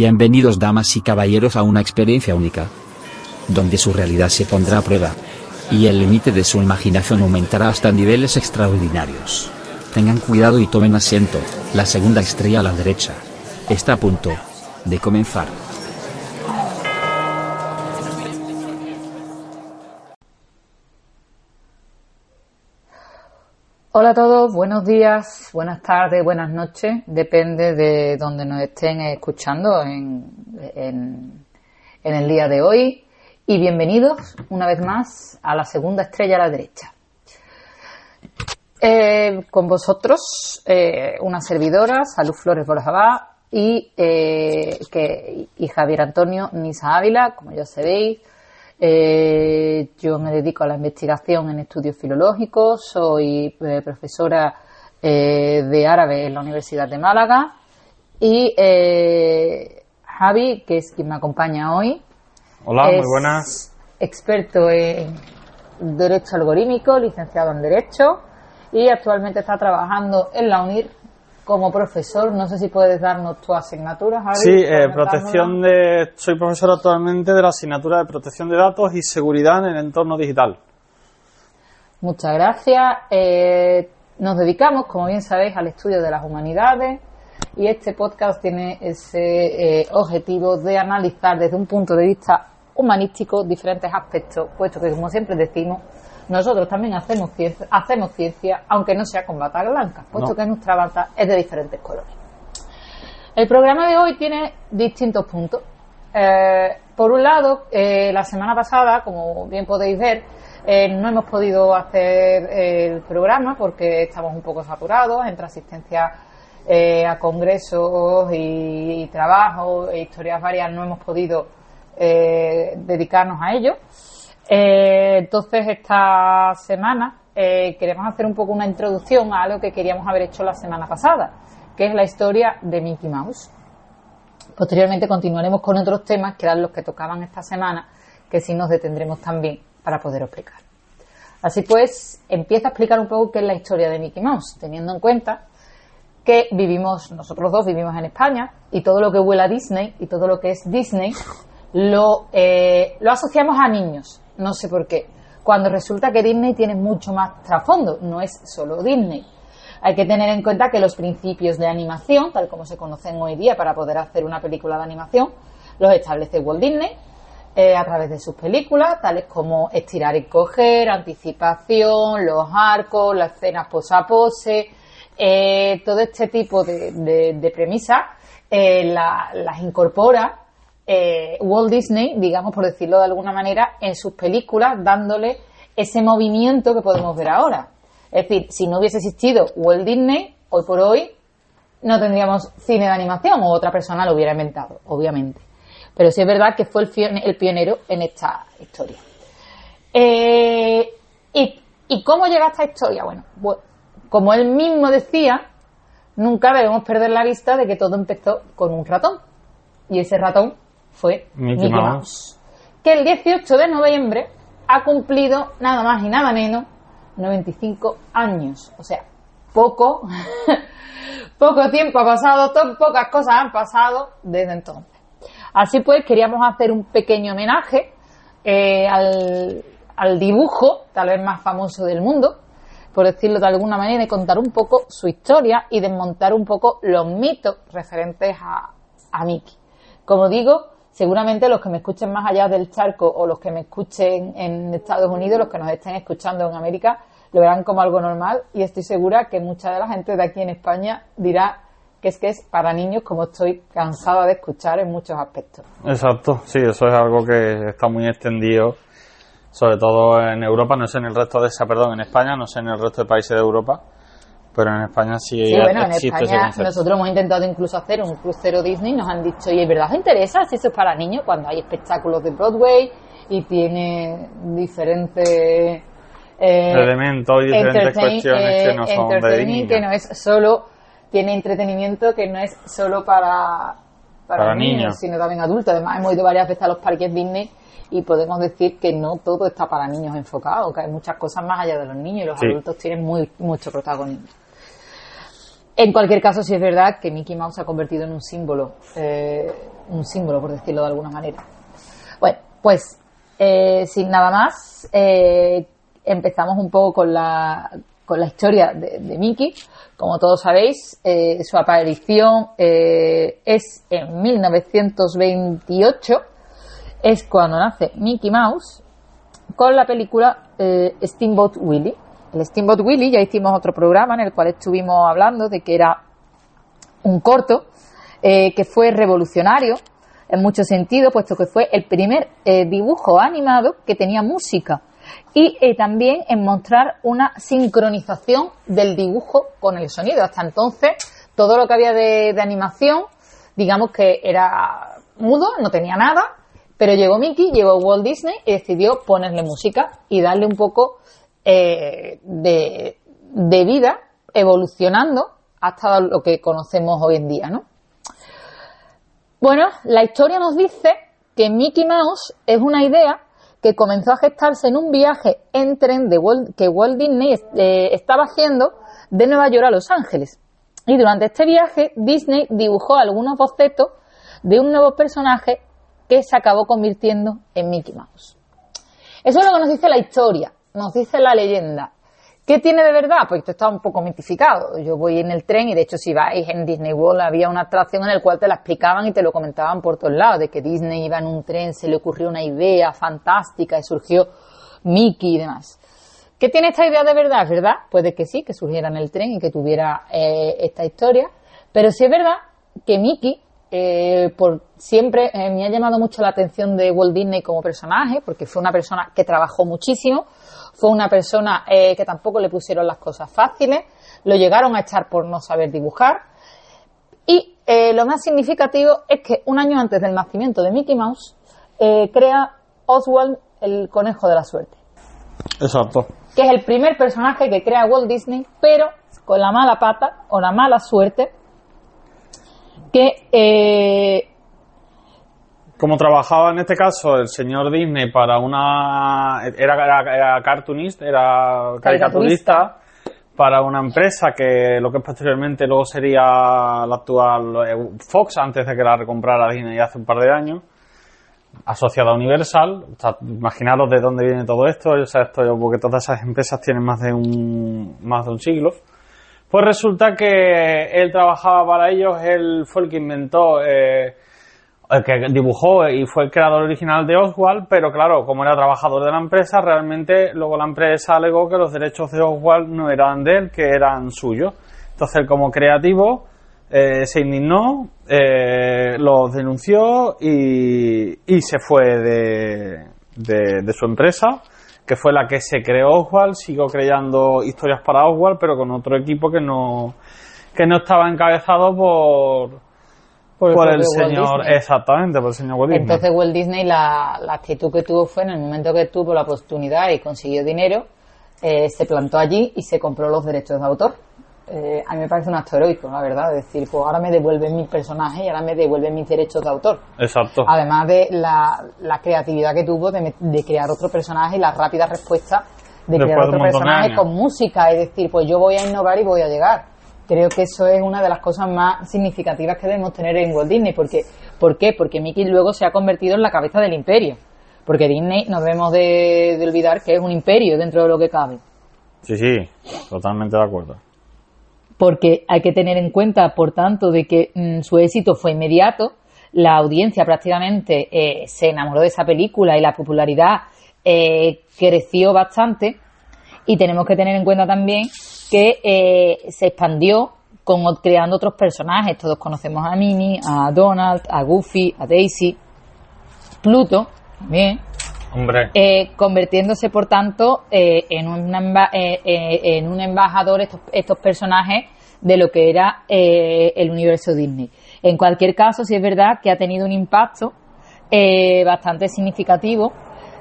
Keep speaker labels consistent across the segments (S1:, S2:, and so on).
S1: Bienvenidos damas y caballeros a una experiencia única, donde su realidad se pondrá a prueba, y el límite de su imaginación aumentará hasta niveles extraordinarios. Tengan cuidado y tomen asiento, la segunda estrella a la derecha. Está a punto de comenzar.
S2: Hola a todos, buenos días, buenas tardes, buenas noches, depende de donde nos estén escuchando en, en, en, el día de hoy y bienvenidos una vez más a la segunda estrella a la derecha. Eh, con vosotros eh, una servidora, Salud Flores Borjabá y, eh, que, y Javier Antonio Nisa Ávila, como ya sabéis, eh, yo me dedico a la investigación en estudios filológicos, soy eh, profesora eh, de árabe en la Universidad de Málaga y Javi, que es quien me acompaña hoy.
S3: Hola, muy buenas.
S2: Experto en Derecho Algorítmico, licenciado en Derecho y actualmente está trabajando en la UNIR como profesor, no sé si puedes darnos tu asignatura, Javi.
S3: Sí, eh, protección de, soy profesor actualmente de la asignatura de protección de datos y seguridad en el entorno digital.
S2: Muchas gracias. Eh, nos dedicamos, como bien sabéis, al estudio de las humanidades y este podcast tiene ese eh, objetivo de analizar desde un punto de vista humanístico diferentes aspectos, puesto que, como siempre decimos, nosotros también hacemos ciencia, hacemos ciencia aunque no sea con bata blanca, puesto
S3: No.
S2: que nuestra bata es de diferentes colores. El programa de hoy tiene distintos puntos. Eh, por un lado, eh, la semana pasada, como bien podéis ver, eh, no hemos podido hacer el programa porque estamos un poco saturados entre asistencia eh, a congresos y, y trabajo e historias varias. No hemos podido eh, dedicarnos a ello. Eh, entonces, esta semana eh, queremos hacer un poco una introducción a algo que queríamos haber hecho la semana pasada, que es la historia de Mickey Mouse. Posteriormente continuaremos con otros temas que eran los que tocaban esta semana, que sí nos detendremos también para poder explicar. Así pues, empieza a explicar un poco qué es la historia de Mickey Mouse, teniendo en cuenta que vivimos, nosotros dos vivimos en España, y todo lo que huele a Disney y todo lo que es Disney lo, eh, lo asociamos a niños. No sé por qué. Cuando resulta que Disney tiene mucho más trasfondo, no es solo Disney. Hay que tener en cuenta que los principios de animación, tal como se conocen hoy día para poder hacer una película de animación, los establece Walt Disney eh, a través de sus películas, tales como estirar y coger, anticipación, los arcos, las escenas pose a pose, eh, todo este tipo de premisas eh, la- las incorpora eh, Walt Disney, digamos por decirlo de alguna manera, en sus películas, dándole ese movimiento que podemos ver ahora. Es decir, si no hubiese existido Walt Disney, hoy por hoy no tendríamos cine de animación o otra persona lo hubiera inventado, obviamente. Pero sí es verdad que fue el, pionero en esta historia. Eh, ¿y, ¿Y cómo llega esta historia? Bueno, bu- como él mismo decía, nunca debemos perder la vista de que todo empezó con un ratón. Y ese ratón fue
S3: Mickey
S2: Mickey,
S3: Mouse.
S2: Mouse. Que el 18 de noviembre ha cumplido nada más y nada menos 95 años. O sea, poco, poco tiempo ha pasado, pocas cosas han pasado desde entonces. Así pues, queríamos hacer un pequeño homenaje eh, al, al dibujo, tal vez más famoso del mundo, por decirlo de alguna manera, y contar un poco su historia y desmontar un poco los mitos referentes a, a Mickey. Como digo, seguramente los que me escuchen más allá del charco o los que me escuchen en Estados Unidos, los que nos estén escuchando en América, lo verán como algo normal y estoy segura que mucha de la gente de aquí en España dirá que es que es para niños como estoy cansada de escuchar en muchos aspectos.
S3: Exacto, sí, eso es algo que está muy extendido, sobre todo en Europa, no sé en el resto de esa, perdón, en España, no sé en el resto de países de Europa, pero en España sí,
S2: Sí, bueno, en
S3: existe
S2: España nosotros hemos intentado incluso hacer un crucero Disney, nos han dicho, y es verdad, ¿os interesa si eso es para niños? Cuando hay espectáculos de Broadway y tiene diferentes... eh,
S3: Elementos y diferentes cuestiones que no
S2: eh,
S3: son de niños.
S2: que no es solo, tiene entretenimiento que no es solo para, para,
S3: Para
S2: niños,
S3: niños.
S2: sino también adultos. Además, hemos ido varias veces a los parques Disney y podemos decir que no todo está para niños enfocado, que hay muchas cosas más allá de los niños y los
S3: Sí.
S2: adultos tienen muy, mucho protagonismo. En cualquier caso, sí es verdad que Mickey Mouse se ha convertido en un símbolo, eh, un símbolo, por decirlo de alguna manera. Bueno, pues eh, sin nada más, eh, empezamos un poco con la, con la historia de, de Mickey. Como todos sabéis, su aparición es en 1928, es cuando nace Mickey Mouse, con la película Steamboat Willie. El Steamboat Willie, ya hicimos otro programa en el cual estuvimos hablando de que era un corto eh, que fue revolucionario en muchos sentidos, puesto que fue el primer eh, dibujo animado que tenía música y eh, también en mostrar una sincronización del dibujo con el sonido. Hasta entonces, todo lo que había de, de animación, digamos que era mudo, no tenía nada, pero llegó Mickey, llegó Walt Disney y decidió ponerle música y darle un poco eh, de, de vida evolucionando hasta lo que conocemos hoy en día, ¿no? Bueno, la historia nos dice que Mickey Mouse es una idea que comenzó a gestarse en un viaje en tren de que Walt Disney eh, estaba haciendo de Nueva York a Los Ángeles. Y durante este viaje, Disney dibujó algunos bocetos de un nuevo personaje que se acabó convirtiendo en Mickey Mouse. Eso es lo que nos dice la historia, nos dice la leyenda. ¿Qué tiene de verdad? Pues esto está un poco mitificado. Yo voy en el tren y de hecho si vais en Disney World había una atracción en la cual te la explicaban y te lo comentaban por todos lados, de que Disney iba en un tren, se le ocurrió una idea fantástica y surgió Mickey y demás. ¿Qué tiene esta idea de verdad? ¿Es verdad? Puede que sí, que surgiera en el tren y que tuviera eh, esta historia, pero sí es verdad que Mickey eh, por siempre eh, me ha llamado mucho la atención de Walt Disney como personaje, porque fue una persona que trabajó muchísimo, fue una persona eh, que tampoco le pusieron las cosas fáciles, lo llegaron a echar por no saber dibujar. Y eh, lo más significativo es que un año antes del nacimiento de Mickey Mouse, eh, crea Oswald el conejo de la suerte,
S3: Exacto.
S2: que es el primer personaje que crea Walt Disney, pero con la mala pata o la mala suerte que eh,
S3: Como trabajaba en este caso el señor Disney para una. Era, era, era cartoonist, era caricaturista para una empresa que lo que posteriormente luego sería la actual eh, Fox, antes de que la recomprara Disney hace un par de años, asociada a Universal. O sea, imaginaros de dónde viene todo esto, o sea, esto, porque todas esas empresas tienen más de un, más de un siglo. Pues resulta que él trabajaba para ellos, él fue el que inventó, eh, el que dibujó y fue el creador original de Oswald, pero claro, como era trabajador de la empresa, realmente luego la empresa alegó que los derechos de Oswald no eran de él, que eran suyos. Entonces, como creativo, eh, se indignó, eh, los denunció y, y se fue de, de, de su empresa que fue la que se creó Oswald, sigo creando historias para Oswald, pero con otro equipo que no, que no estaba encabezado por,
S2: Por
S3: por,
S2: el
S3: señor,
S2: Disney.
S3: exactamente, por el señor Walt Disney.
S2: Entonces Walt Disney la, la actitud que tuvo fue en el momento que tuvo la oportunidad y consiguió dinero, eh, se plantó allí y se compró los derechos de autor. Eh, a mí me parece un acto heroico, la verdad, es decir, pues ahora me devuelven mis personajes y ahora me devuelven mis derechos de autor.
S3: Exacto.
S2: Además de la, la creatividad que tuvo de, de crear otro personaje y la rápida respuesta de
S3: Después
S2: crear otro
S3: de
S2: personaje con música, es decir, pues yo voy a innovar y voy a llegar. Creo que eso es una de las cosas más significativas que debemos tener en Walt Disney. Porque, ¿Por qué? Porque Mickey luego se ha convertido en la cabeza del imperio. Porque Disney no debemos de, de olvidar que es un imperio dentro de lo que cabe.
S3: Sí, sí, totalmente de acuerdo.
S2: porque hay que tener en cuenta, por tanto, de que mm, su éxito fue inmediato, la audiencia prácticamente eh, se enamoró de esa película y la popularidad eh, creció bastante y tenemos que tener en cuenta también que eh, se expandió con, creando otros personajes, todos conocemos a Minnie, a Donald, a Goofy, a Daisy, Pluto también,
S3: Hombre,
S2: eh, convirtiéndose por tanto eh, en, un emba- eh, eh, en un embajador estos, estos personajes de lo que era el universo Disney. En cualquier caso, sí es verdad que ha tenido un impacto bastante significativo,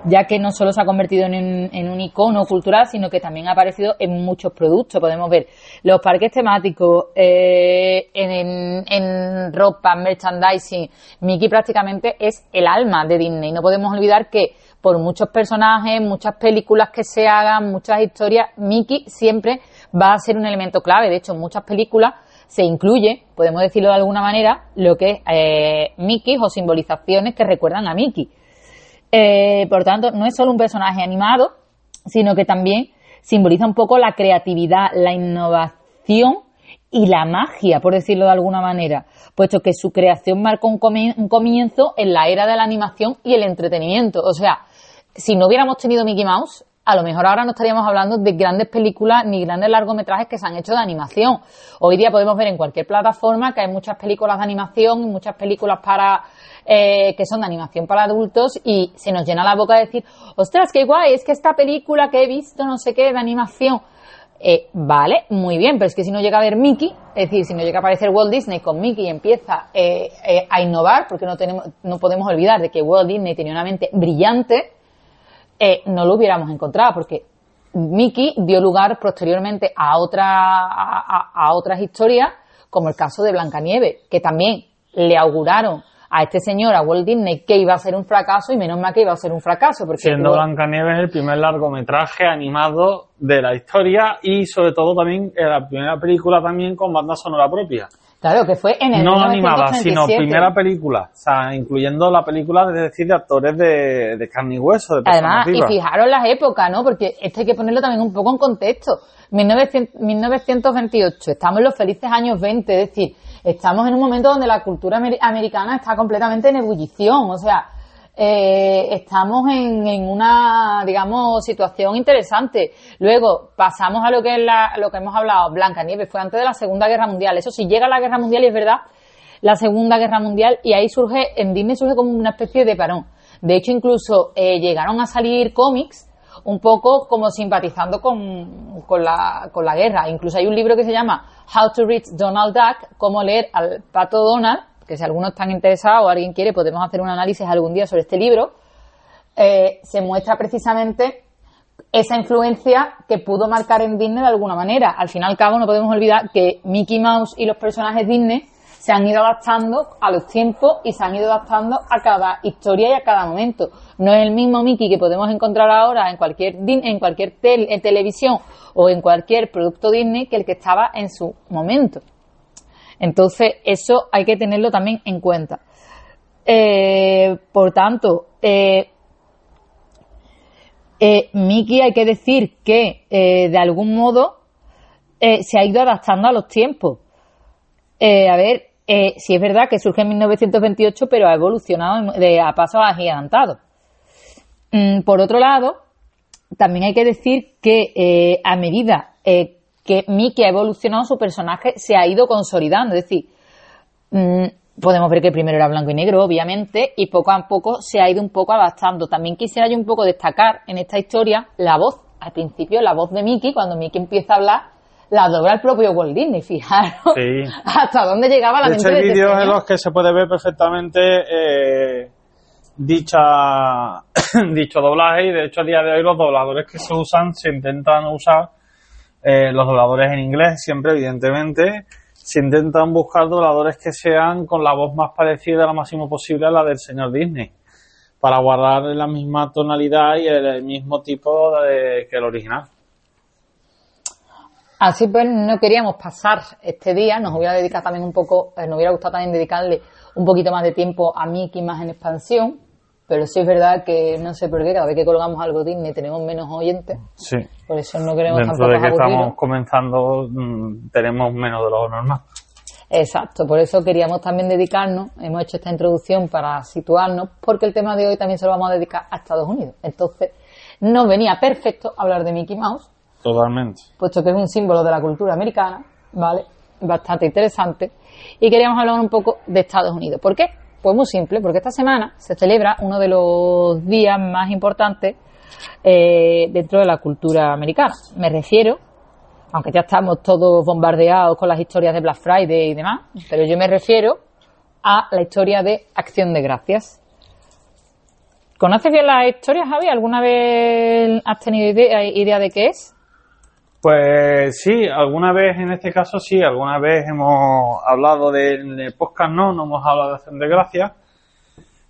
S2: ya que no solo se ha convertido en un, icono cultural, sino que también ha aparecido en muchos productos. Podemos ver los parques temáticos, eh, en, en- en ropa, merchandising. Mickey prácticamente es el alma de Disney. No podemos olvidar que por muchos personajes, muchas películas que se hagan, muchas historias, Mickey siempre va a ser un elemento clave. De hecho, en muchas películas se incluye, podemos decirlo de alguna manera, lo que es eh, Mickey o simbolizaciones que recuerdan a Mickey. Eh, por tanto, no es solo un personaje animado, sino que también simboliza un poco la creatividad, la innovación y la magia, por decirlo de alguna manera, puesto que su creación marcó un, comienzo en la era de la animación y el entretenimiento. O sea, si no hubiéramos tenido Mickey Mouse, a lo mejor ahora no estaríamos hablando de grandes películas ni grandes largometrajes que se han hecho de animación. Hoy día podemos ver en cualquier plataforma que hay muchas películas de animación y muchas películas para eh, que son de animación para adultos y se nos llena la boca de decir, ostras, qué guay, es que esta película que he visto, no sé qué, de animación. Eh, vale, muy bien, pero es que si no llega a ver Mickey, es decir, si no llega a aparecer Walt Disney con Mickey y empieza eh, a innovar, porque no, tenemos, no podemos olvidar de que Walt Disney tenía una mente brillante, no lo hubiéramos encontrado, porque Mickey dio lugar posteriormente a, otra, a, otras historias, como el caso de Blancanieves, que también le auguraron a este señor, a Walt Disney, que iba a ser un fracaso y menos mal que iba a ser un fracaso. Porque
S3: Siendo Blancanieves el primer largometraje animado de la historia y sobre todo también la primera película también con banda sonora propia.
S2: Claro, que fue en el
S3: No animada, sino primera película. O sea, incluyendo la película, es decir, de actores de, de carne y hueso. De
S2: Además, y fijaros las épocas, ¿no? Porque esto hay que ponerlo también un poco en contexto. 1928, estamos en los felices años 20, es decir, estamos en un momento donde la cultura americana está completamente en ebullición, o sea, eh, estamos en, una, digamos, situación interesante. Luego pasamos a lo que es lo que hemos hablado, Blanca Nieves, fue antes de la Segunda Guerra Mundial. Eso sí, llega la Guerra Mundial y es verdad, la Segunda Guerra Mundial, y ahí surge, en Disney surge como una especie de parón. De hecho, incluso eh, llegaron a salir cómics un poco como simpatizando con, con, la, con la guerra. Incluso hay un libro que se llama How to Read Donald Duck, cómo leer al pato Donald, que si algunos están interesados o alguien quiere, podemos hacer un análisis algún día sobre este libro. Eh, se muestra precisamente esa influencia que pudo marcar en Disney de alguna manera. Al fin y al cabo, no podemos olvidar que Mickey Mouse y los personajes Disney se han ido adaptando a los tiempos y se han ido adaptando a cada historia y a cada momento. No es el mismo Mickey que podemos encontrar ahora en cualquier, en cualquier televisión o en cualquier producto Disney que el que estaba en su momento. Entonces, eso hay que tenerlo también en cuenta. Eh, por tanto, eh, eh, Mickey hay que decir que de algún modo se ha ido adaptando a los tiempos. a ver, eh, sí es verdad que surge en 1928, pero ha evolucionado a pasos agigantados. Mm, por otro lado, también hay que decir que eh, a medida eh, que Mickey ha evolucionado, su personaje se ha ido consolidando. Es decir, mm, podemos ver que primero era blanco y negro, obviamente, y poco a poco se ha ido un poco adaptando. También quisiera yo un poco destacar en esta historia la voz. Al principio, la voz de Mickey, cuando Mickey empieza a hablar, la dobla el propio Walt Disney, fijaros hasta dónde llegaba la
S3: de
S2: mente
S3: de hay vídeos en los que se puede ver perfectamente eh, dicha dicho doblaje y de hecho a día de hoy los dobladores que se usan se intentan usar eh, los dobladores en inglés siempre evidentemente se intentan buscar dobladores que sean con la voz más parecida lo máximo posible a la del señor Disney para guardar la misma tonalidad y el, mismo tipo de, que el original.
S2: Así pues, no queríamos pasar este día, nos hubiera dedicado también un poco, eh, nos hubiera gustado también dedicarle un poquito más de tiempo a Mickey más en expansión, pero sí es verdad que no sé por qué, cada vez que colgamos algo Disney tenemos menos oyentes.
S3: Sí.
S2: Por eso no queremos
S3: Dentro de que estamos comenzando, mm, tenemos menos de lo normal.
S2: Exacto, por eso queríamos también dedicarnos, hemos hecho esta introducción para situarnos, porque el tema de hoy también se lo vamos a dedicar a Estados Unidos. Entonces, nos venía perfecto hablar de Mickey Mouse,
S3: Totalmente.
S2: Puesto que es un símbolo de la cultura americana, ¿vale? Bastante interesante. Y queríamos hablar un poco de Estados Unidos. ¿Por qué? Pues muy simple, porque esta semana se celebra uno de los días más importantes eh, dentro de la cultura americana. Me refiero, aunque ya estamos todos bombardeados con las historias de Black Friday y demás, pero yo me refiero a la historia de Acción de Gracias. ¿Conoces bien la historia, Javi? ¿Alguna vez has tenido idea de qué es?
S3: Pues sí, alguna vez en este caso sí, alguna vez hemos hablado de, podcast, no, no hemos hablado de acción de gracias,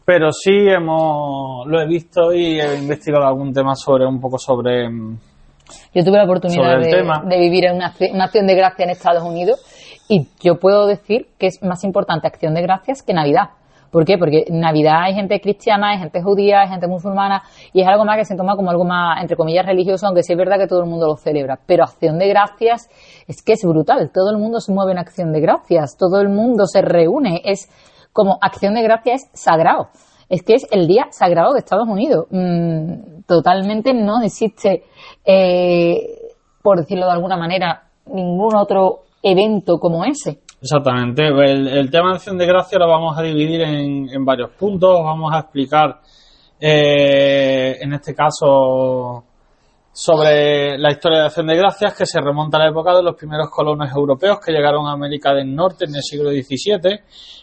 S3: pero sí hemos, lo he visto y he investigado algún tema sobre, un poco sobre.
S2: Yo tuve la oportunidad de, vivir en una, acción de gracia en Estados Unidos Y yo puedo decir que es más importante Acción de Gracias que Navidad. ¿Por qué? Porque Navidad hay gente cristiana, hay gente judía, hay gente musulmana y es algo más que se toma como algo más, entre comillas, religioso, aunque sí es verdad que todo el mundo lo celebra. Pero Acción de Gracias es que es brutal. Todo el mundo se mueve en Acción de Gracias, todo el mundo se reúne. Es como Acción de Gracias es sagrado. Es que es el día sagrado de Estados Unidos. Mm, totalmente no existe, eh, por decirlo de alguna manera, ningún otro evento como ese.
S3: Exactamente. El, tema de acción de gracia lo vamos a dividir en, varios puntos. Vamos a explicar, eh, en este caso, sobre la historia de acción de gracias que se remonta a la época de los primeros colonos europeos que llegaron a América del Norte en el siglo XVII.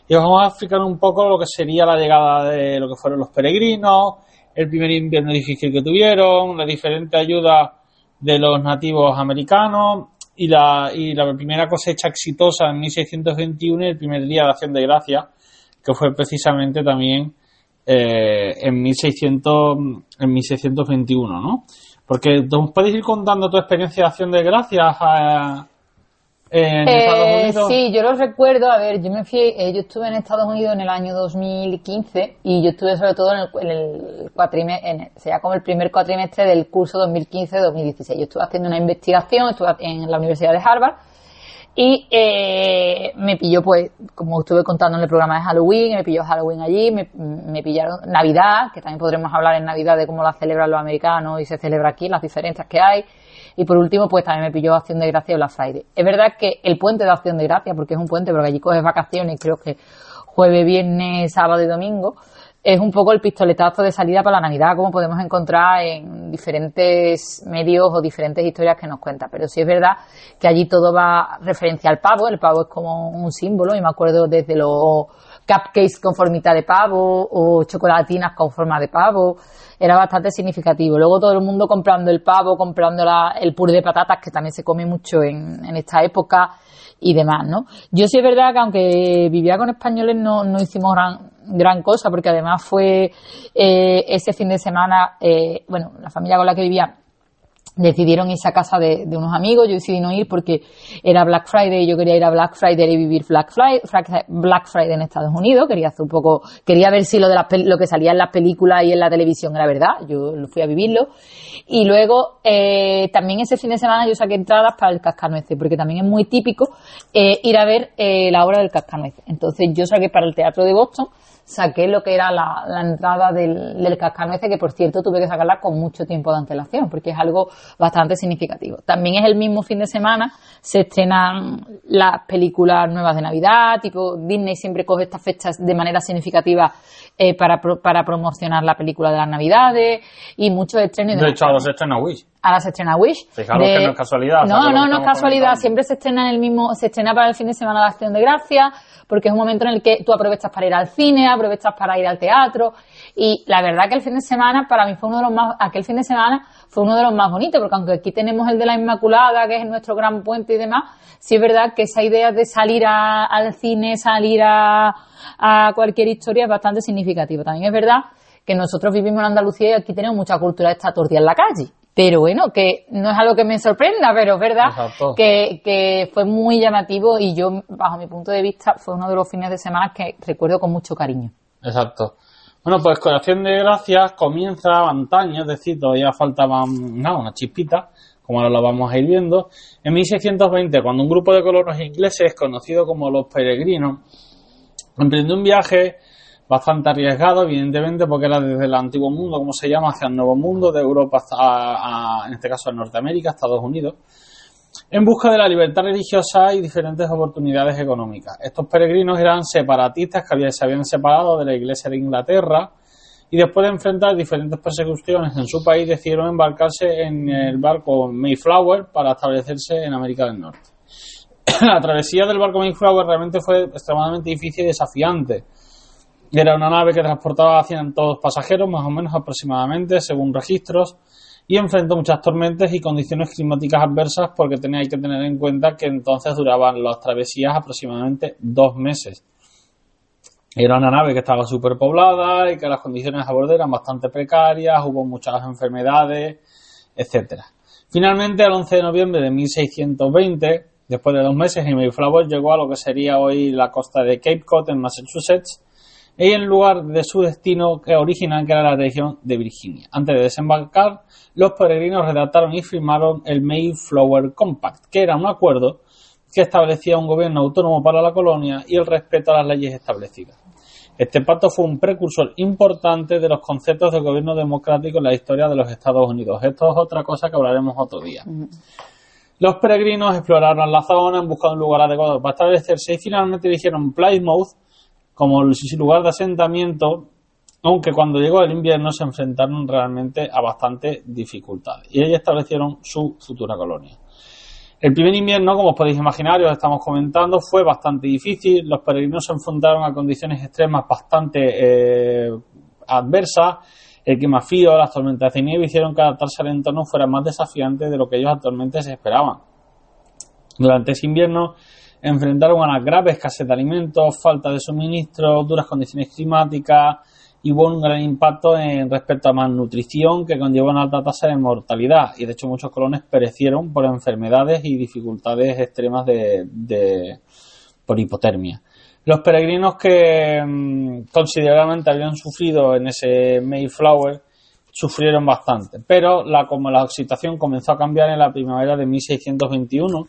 S3: Y os vamos a explicar un poco lo que sería la llegada de lo que fueron los peregrinos, el primer invierno difícil que tuvieron, la diferente ayuda de los nativos americanos y la, y la primera cosecha exitosa en 1621 y el primer día de Acción de Gracia, que fue precisamente también eh, en, 1600, en 1621, ¿no? Porque nos puedes ir contando tu experiencia de Acción de Gracias a,
S2: en Estados eh, Unidos? Sí, yo lo recuerdo. A ver, yo me fui, eh, yo estuve en Estados Unidos en el año 2015 y yo estuve sobre todo en el, en el cuatrimestre, sería como el primer cuatrimestre del curso 2015-2016. Yo estuve haciendo una investigación, estuve en la Universidad de Harvard y eh, me pilló, pues, como estuve contando en el programa de Halloween, me pilló Halloween allí, me, me, pillaron Navidad, que también podremos hablar en Navidad de cómo la celebran los americanos y se celebra aquí, las diferencias que hay. Y por último, pues también me pilló Acción de Gracia y Black Friday. Es verdad que el puente de Acción de Gracia, porque es un puente, porque allí coges vacaciones, creo que jueves, viernes, sábado y domingo, es un poco el pistoletazo de salida para la Navidad, como podemos encontrar en diferentes medios o diferentes historias que nos cuentan. Pero sí es verdad que allí todo va referencia al pavo, el pavo es como un símbolo, y me acuerdo desde los cupcakes con formita de pavo o chocolatinas con forma de pavo, era bastante significativo. Luego todo el mundo comprando el pavo, comprando el puré de patatas, que también se come mucho en, esta época y demás, ¿no? Yo sí es verdad que aunque vivía con españoles no, no hicimos gran, gran cosa, porque además fue eh, ese fin de semana, eh, bueno, la familia con la que vivía decidieron irse a casa de, unos amigos, yo decidí no ir porque era Black Friday y yo quería ir a Black Friday y vivir Black Friday, Black Friday en Estados Unidos, quería hacer un poco, quería ver si lo de las, lo que salía en las películas y en la televisión era verdad, yo fui a vivirlo. Y luego eh, también ese fin de semana yo saqué entradas para el Cascanueces porque también es muy típico eh, ir a ver eh, la obra del Cascanueces, entonces yo saqué para el Teatro de Boston saqué lo que era la, entrada del, del que por cierto tuve que sacarla con mucho tiempo de antelación, porque es algo bastante significativo. También es el mismo fin de semana, se estrenan las películas nuevas de Navidad, tipo Disney siempre coge estas fechas de manera significativa eh, para, para promocionar la película de las Navidades y muchos estrenos.
S3: De, hecho, ahora se estrena Wish.
S2: Ahora se estrena Wish.
S3: Fijaros que no es casualidad.
S2: No, no, no es casualidad. Siempre se estrena en el mismo, se estrena para el fin de semana de Acción de Gracia, porque es un momento en el que tú aprovechas para ir al cine, aprovechas para ir al teatro. Y la verdad que el fin de semana, para mí fue uno de los más, aquel fin de semana fue uno de los más bonitos, porque aunque aquí tenemos el de la Inmaculada, que es nuestro gran puente y demás, sí es verdad que esa idea de salir al cine, salir a, a cualquier historia es bastante significativa. También es verdad que nosotros vivimos en Andalucía y aquí tenemos mucha cultura de esta tortilla en la calle. Pero bueno, que no es algo que me sorprenda, pero es verdad que, que, fue muy llamativo y yo, bajo mi punto de vista, fue uno de los fines de semana que recuerdo con mucho cariño.
S3: Exacto. Bueno, pues con de Gracias comienza antaño, es decir, todavía faltaba una chispita, como ahora lo vamos a ir viendo. En 1620, cuando un grupo de colonos ingleses, conocido como los peregrinos, emprendió un viaje bastante arriesgado, evidentemente, porque era desde el antiguo mundo, como se llama, hacia el nuevo mundo, de Europa hasta, en este caso, a Norteamérica, Estados Unidos, en busca de la libertad religiosa y diferentes oportunidades económicas. Estos peregrinos eran separatistas que se habían separado de la Iglesia de Inglaterra y después de enfrentar diferentes persecuciones en su país decidieron embarcarse en el barco Mayflower para establecerse en América del Norte. la travesía del barco Mayflower realmente fue extremadamente difícil y desafiante era una nave que transportaba a 100 pasajeros, más o menos aproximadamente, según registros, y enfrentó muchas tormentas y condiciones climáticas adversas porque tenía que tener en cuenta que entonces duraban las travesías aproximadamente dos meses. Era una nave que estaba superpoblada y que las condiciones a bordo eran bastante precarias, hubo muchas enfermedades, etcétera. Finalmente, el 11 de noviembre de 1620, Después de dos meses, el Mayflower llegó a lo que sería hoy la costa de Cape Cod, en Massachusetts, y en lugar de su destino original, que era la región de Virginia. Antes de desembarcar, los peregrinos redactaron y firmaron el Mayflower Compact, que era un acuerdo que establecía un gobierno autónomo para la colonia y el respeto a las leyes establecidas. Este pacto fue un precursor importante de los conceptos del gobierno democrático en la historia de los Estados Unidos. Esto es otra cosa que hablaremos otro día. Los peregrinos exploraron la zona en busca de un lugar adecuado para establecerse y finalmente eligieron Plymouth como lugar de asentamiento, aunque cuando llegó el invierno se enfrentaron realmente a bastantes dificultades y ahí establecieron su futura colonia. El primer invierno, como os podéis imaginar, os estamos comentando, fue bastante difícil. Los peregrinos se enfrentaron a condiciones extremas bastante eh, adversas. El clima frío, las tormentas de nieve hicieron que adaptarse al entorno fuera más desafiante de lo que ellos actualmente se esperaban. Durante ese invierno enfrentaron a una grave escasez de alimentos, falta de suministro, duras condiciones climáticas, y hubo un gran impacto en respecto a malnutrición que conlleva una alta tasa de mortalidad y de hecho muchos colones perecieron por enfermedades y dificultades extremas de, por hipotermia. Los peregrinos que mm, considerablemente habían sufrido en ese Mayflower sufrieron bastante, pero la, como la situación comenzó a cambiar en la primavera de 1621,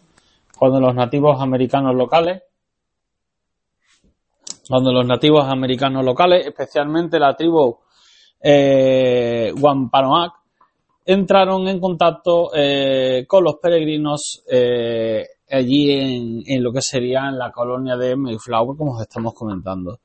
S3: cuando los nativos americanos locales cuando los nativos americanos locales, especialmente la tribu eh, Wampanoag, entraron en contacto eh, con los peregrinos eh, allí en, en, lo que sería en la colonia de Mayflower, como os estamos comentando.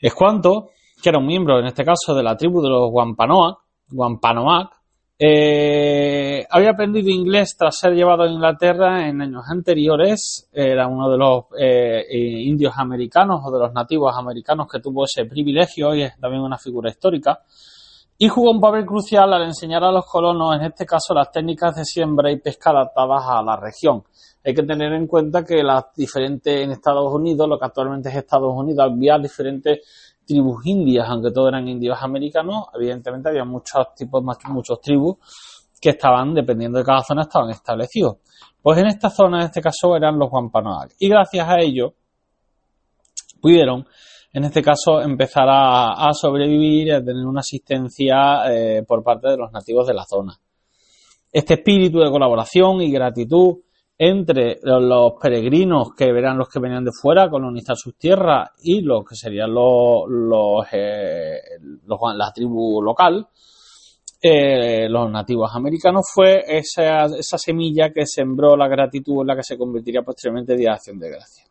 S3: Es cuanto que era un miembro, en este caso, de la tribu de los Wampanoag, Wampanoag eh, había aprendido inglés tras ser llevado a Inglaterra en años anteriores. Era uno de los eh, eh, indios americanos o de los nativos americanos que tuvo ese privilegio y es también una figura histórica. Y jugó un papel crucial al enseñar a los colonos, en este caso, las técnicas de siembra y pesca adaptadas a la región. Hay que tener en cuenta que las diferentes en Estados Unidos, lo que actualmente es Estados Unidos, había diferentes tribus indias, aunque todos eran indios americanos, evidentemente había muchos tipos, muchos tribus que estaban, dependiendo de cada zona, estaban establecidos. Pues en esta zona, en este caso, eran los Wampanoag. Y gracias a ello, pudieron, en este caso, empezar a, sobrevivir y a tener una asistencia eh, por parte de los nativos de la zona. Este espíritu de colaboración y gratitud entre los peregrinos que verán los que venían de fuera a colonizar sus tierras y los que serían los, los, eh, la tribu local, eh, los nativos americanos, fue esa, esa semilla que sembró la gratitud en la que se convertiría posteriormente en Día de Acción de Gracia.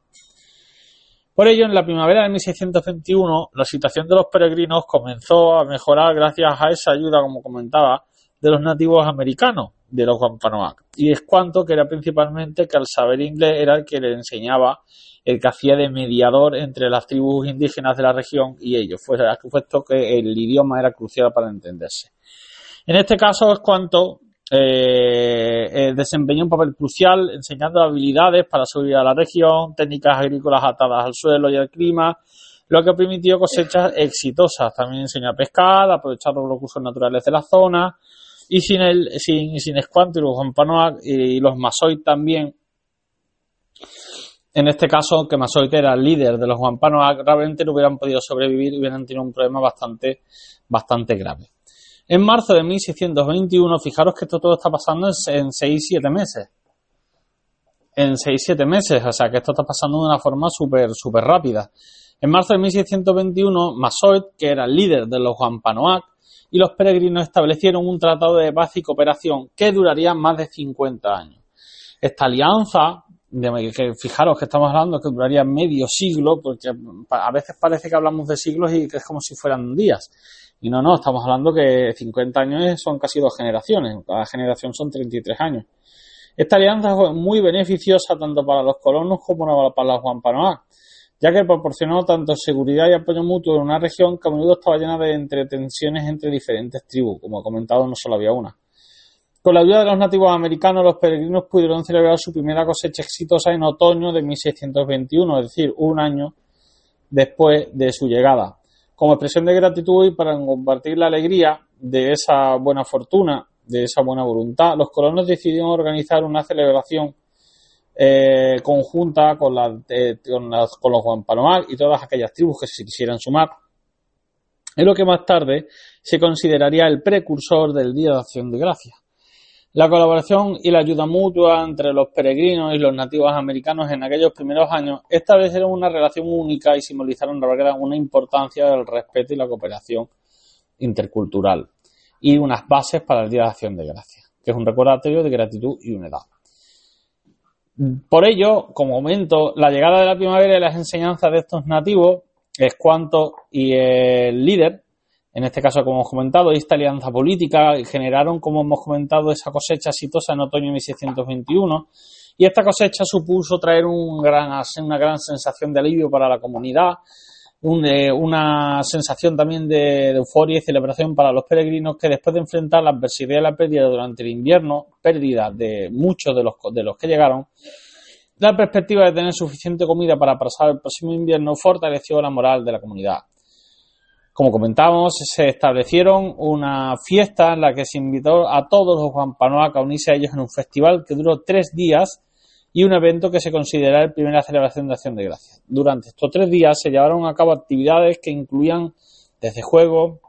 S3: Por ello, en la primavera de 1621, la situación de los peregrinos comenzó a mejorar gracias a esa ayuda, como comentaba, de los nativos americanos, de los Wampanoag. Y es cuanto que era principalmente que al saber inglés era el que le enseñaba, el que hacía de mediador entre las tribus indígenas de la región y ellos, fue puesto que el idioma era crucial para entenderse. En este caso es cuanto eh, eh, desempeñó un papel crucial enseñando habilidades para subir a la región, técnicas agrícolas atadas al suelo y al clima, lo que permitió cosechas exitosas. También enseñó a pescar, aprovechar los recursos naturales de la zona, y sin el sin, sin los Wampanoag y los Masoit también, en este caso, que Masoit era el líder de los Wampanoag, realmente no hubieran podido sobrevivir y hubieran tenido un problema bastante, bastante grave. En marzo de 1621, fijaros que esto todo está pasando en 6-7 meses. En 6-7 meses, o sea que esto está pasando de una forma súper, súper rápida. En marzo de 1621, Masoit, que era el líder de los Wampanoag, y los peregrinos establecieron un tratado de paz y cooperación que duraría más de 50 años. Esta alianza, que fijaros que estamos hablando que duraría medio siglo, porque a veces parece que hablamos de siglos y que es como si fueran días. Y no, no, estamos hablando que 50 años son casi dos generaciones, cada generación son 33 años. Esta alianza fue muy beneficiosa tanto para los colonos como para los Wampanoag, ya que proporcionó tanto seguridad y apoyo mutuo en una región que a menudo estaba llena de entretensiones entre diferentes tribus, como he comentado, no solo había una. Con la ayuda de los nativos americanos, los peregrinos pudieron celebrar su primera cosecha exitosa en otoño de 1621, es decir, un año después de su llegada. Como expresión de gratitud y para compartir la alegría de esa buena fortuna, de esa buena voluntad, los colonos decidieron organizar una celebración eh, conjunta con, la, eh, con, con, los Guampanoag y todas aquellas tribus que se quisieran sumar. Es lo que más tarde se consideraría el precursor del Día de Acción de Gracia. La colaboración y la ayuda mutua entre los peregrinos y los nativos americanos en aquellos primeros años establecieron una relación única y simbolizaron una importancia del respeto y la cooperación intercultural y unas bases para el Día de Acción de Gracia, que es un recordatorio de gratitud y unidad. Por ello, como momento, la llegada de la primavera y las enseñanzas de estos nativos, es cuanto y el líder, en este caso, como hemos comentado, esta alianza política generaron, como hemos comentado, esa cosecha exitosa en otoño de 1621. Y esta cosecha supuso traer un gran, una gran sensación de alivio para la comunidad, eh, una sensación también de, euforia y celebración para los peregrinos que después de enfrentar la adversidad y la pérdida durante el invierno, pérdida de muchos de los, de los que llegaron, la perspectiva de tener suficiente comida para pasar el próximo invierno fortaleció la moral de la comunidad. Como comentábamos, se establecieron una fiesta en la que se invitó a todos los Juan a unirse a ellos en un festival que duró tres días y un evento que se considera la primera celebración de Acción de Gracias. Durante estos tres días se llevaron a cabo actividades que incluían desde juegos,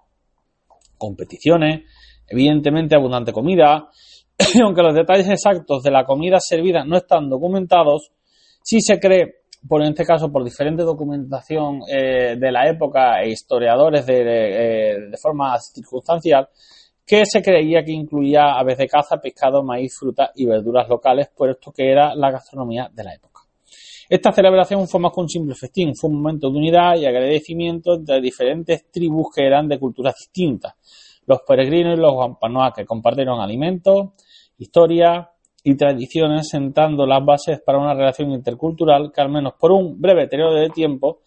S3: competiciones, evidentemente abundante comida, aunque los detalles exactos de la comida servida no están documentados, sí se cree, por en este caso por diferente documentación eh, de la época e historiadores de, eh, de forma circunstancial, que se creía que incluía aves de caza, pescado, maíz, frutas y verduras locales, puesto que era la gastronomía de la época. Esta celebración fue más que un simple festín, fue un momento de unidad y agradecimiento entre diferentes tribus que eran de culturas distintas. Los peregrinos y los guampanoas que compartieron alimentos, historia y tradiciones, sentando las bases para una relación intercultural que al menos por un breve periodo de tiempo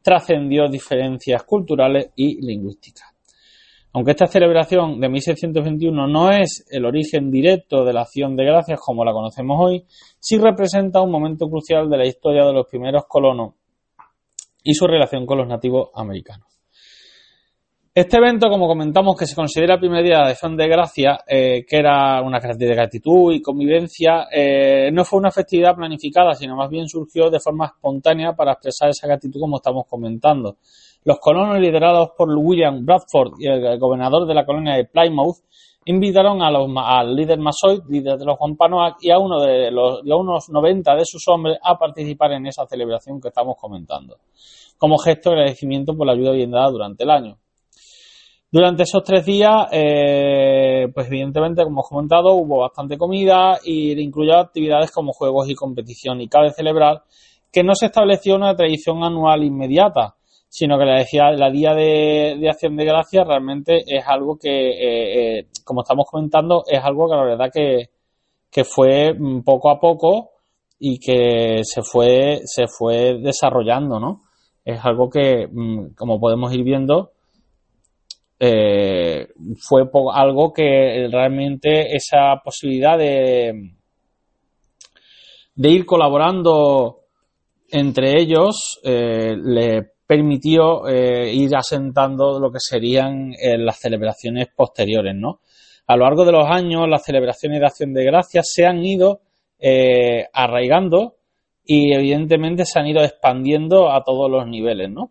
S3: trascendió diferencias culturales y lingüísticas. Aunque esta celebración de 1621 no es el origen directo de la acción de gracias como la conocemos hoy, sí representa un momento crucial de la historia de los primeros colonos y su relación con los nativos americanos. Este evento, como comentamos, que se considera el primer día de acción de gracia, eh, que era una de gratitud y convivencia, eh, no fue una festividad planificada, sino más bien surgió de forma espontánea para expresar esa gratitud como estamos comentando. Los colonos liderados por William Bradford y el gobernador de la colonia de Plymouth invitaron a los, al líder Masoy, líder de los Wampanoag, y a uno de los unos 90 de sus hombres a participar en esa celebración que estamos comentando, como gesto de agradecimiento por la ayuda bien dada durante el año. Durante esos tres días, eh, pues evidentemente, como hemos comentado, hubo bastante comida y incluyó actividades como juegos y competición. Y cabe celebrar que no se estableció una tradición anual inmediata, sino que la, decía, la Día de, Acción de Gracias realmente es algo que, eh, eh, como estamos comentando, es algo que la verdad que, que fue mm, poco a poco y que se fue, se fue desarrollando, ¿no? Es algo que, mm, como podemos ir viendo, eh, fue algo que realmente esa posibilidad de, de ir colaborando entre ellos le permitió eh, ir asentando lo que serían eh, las celebraciones posteriores, ¿no? A lo largo de los años, las celebraciones de acción de gracias se han ido eh, arraigando y evidentemente se han ido expandiendo a todos los niveles, ¿no?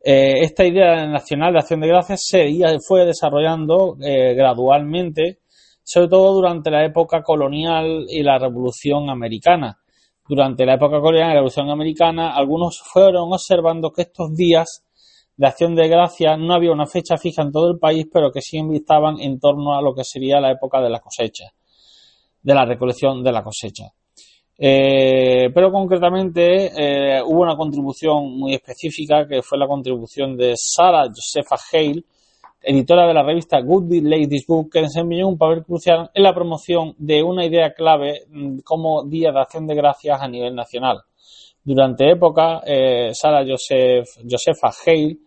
S3: esta idea nacional de acción de gracias se fue desarrollando gradualmente, sobre todo durante la época colonial y la Revolución Americana durante la época coreana y la Revolución Americana, algunos fueron observando que estos días de acción de gracia no había una fecha fija en todo el país, pero que sí estaban en torno a lo que sería la época de la cosecha, de la recolección de la cosecha. Eh, pero concretamente eh, hubo una contribución muy específica que fue la contribución de Sarah Josepha Hale, editora de la revista Good Ladies Book, que desempeñó un papel crucial en la promoción de una idea clave mm, como Día de Acción de Gracias a nivel nacional. Durante época, eh, Sara Josepha Hale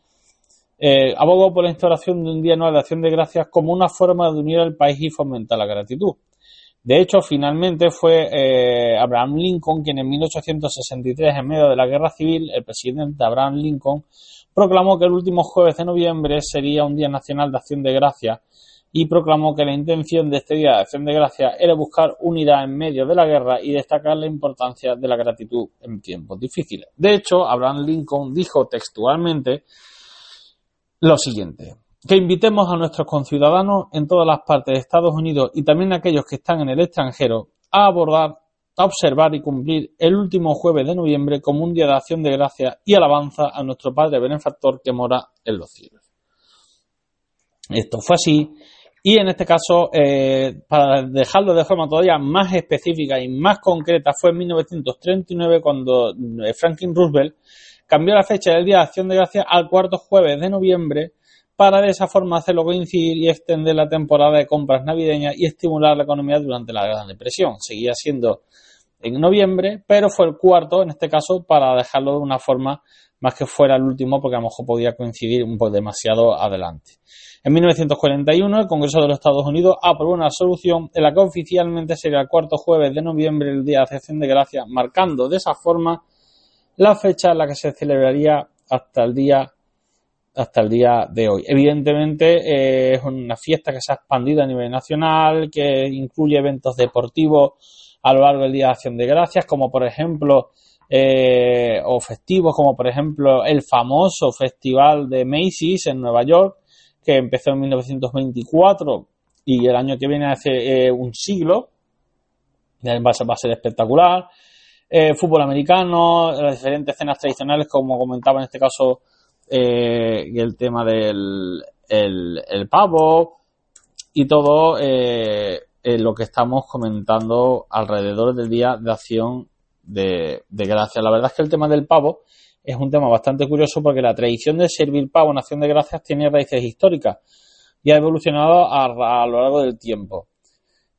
S3: eh, abogó por la instauración de un Día Anual de Acción de Gracias como una forma de unir al país y fomentar la gratitud. De hecho, finalmente fue eh, Abraham Lincoln quien en 1863, en medio de la Guerra Civil, el presidente Abraham Lincoln proclamó que el último jueves de noviembre sería un Día Nacional de Acción de Gracias y proclamó que la intención de este Día de Acción de Gracia era buscar unidad en medio de la guerra y destacar la importancia de la gratitud en tiempos difíciles. De hecho, Abraham Lincoln dijo textualmente lo siguiente, que invitemos a nuestros conciudadanos en todas las partes de Estados Unidos y también a aquellos que están en el extranjero a abordar, a observar y cumplir el último jueves de noviembre como un día de acción de gracia y alabanza a nuestro Padre benefactor que mora en los cielos. Esto fue así y en este caso, eh, para dejarlo de forma todavía más específica y más concreta, fue en 1939 cuando eh, Franklin Roosevelt cambió la fecha del Día de Acción de Gracias al cuarto jueves de noviembre para de esa forma hacerlo coincidir y extender la temporada de compras navideñas y estimular la economía durante la Gran Depresión. Seguía siendo en noviembre, pero fue el cuarto en este caso para dejarlo de una forma más que fuera el último porque a lo mejor podía coincidir un poco demasiado adelante. En 1941, el Congreso de los Estados Unidos aprobó una solución en la que oficialmente sería el cuarto jueves de noviembre el Día de Acción de Gracias, marcando de esa forma la fecha en la que se celebraría hasta el día hasta el día de hoy. Evidentemente eh, es una fiesta que se ha expandido a nivel nacional, que incluye eventos deportivos a lo largo del Día de Acción de Gracias, como por ejemplo eh, o festivos como por ejemplo el famoso Festival de Macy's en Nueva York, que empezó en 1924 y el año que viene hace eh, un siglo, va a ser, va a ser espectacular. Eh, fútbol americano, las diferentes escenas tradicionales, como comentaba en este caso el tema del el, pavo y todo lo que estamos comentando alrededor del Día de Acción de, gracias. La verdad es que el tema del pavo es un tema bastante curioso porque la tradición de servir pavo en acción de gracias tiene raíces históricas y ha evolucionado a, lo largo del tiempo.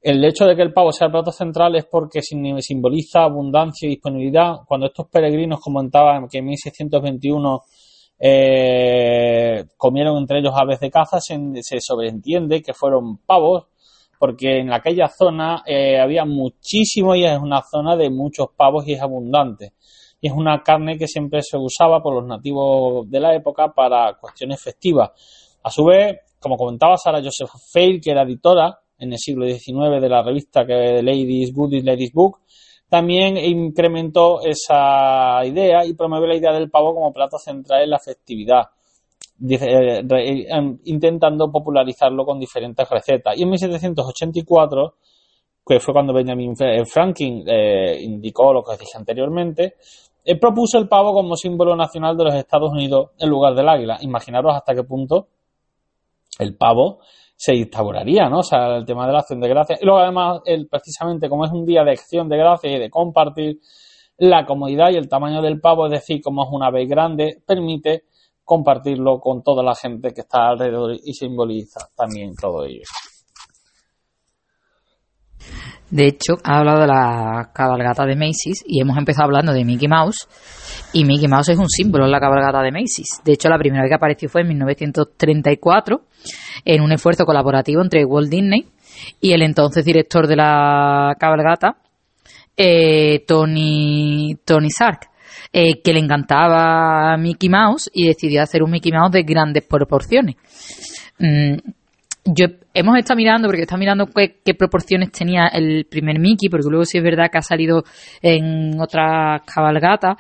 S3: El hecho de que el pavo sea el plato central es porque simboliza abundancia y disponibilidad. Cuando estos peregrinos comentaban que en 1621 eh, comieron entre ellos aves de caza, se, se sobreentiende que fueron pavos porque en aquella zona eh, había muchísimo y es una zona de muchos pavos y es abundante. Y es una carne que siempre se usaba por los nativos de la época para cuestiones festivas. A su vez, como comentaba Sara Joseph Fair, que era editora en el siglo XIX de la revista que Ladies Goodies Ladies Book, también incrementó esa idea y promueve la idea del pavo como plato central en la festividad. Eh, em, intentando popularizarlo con diferentes recetas. Y en 1784, que fue cuando Benjamin Franklin eh, indicó lo que os dije anteriormente, eh, propuso el pavo como símbolo nacional de los Estados Unidos en lugar del águila. Imaginaros hasta qué punto el pavo se instauraría, ¿no? O sea, el tema de la acción de gracias. Y luego además, el, precisamente como es un día de acción de gracias y de compartir, la comodidad y el tamaño del pavo, es decir, como es una ave grande, permite compartirlo con toda la gente que está alrededor y simboliza también todo ello.
S2: De hecho, ha hablado de la cabalgata de Macy's y hemos empezado hablando de Mickey Mouse. Y Mickey Mouse es un símbolo en la cabalgata de Macy's. De hecho, la primera vez que apareció fue en 1934 en un esfuerzo colaborativo entre Walt Disney y el entonces director de la cabalgata, eh, Tony, Tony Sark. Eh, que le encantaba Mickey Mouse y decidió hacer un Mickey Mouse de grandes proporciones. Mm, yo hemos estado mirando, porque está mirando qué, proporciones tenía el primer Mickey, porque luego sí es verdad que ha salido en otras cabalgatas.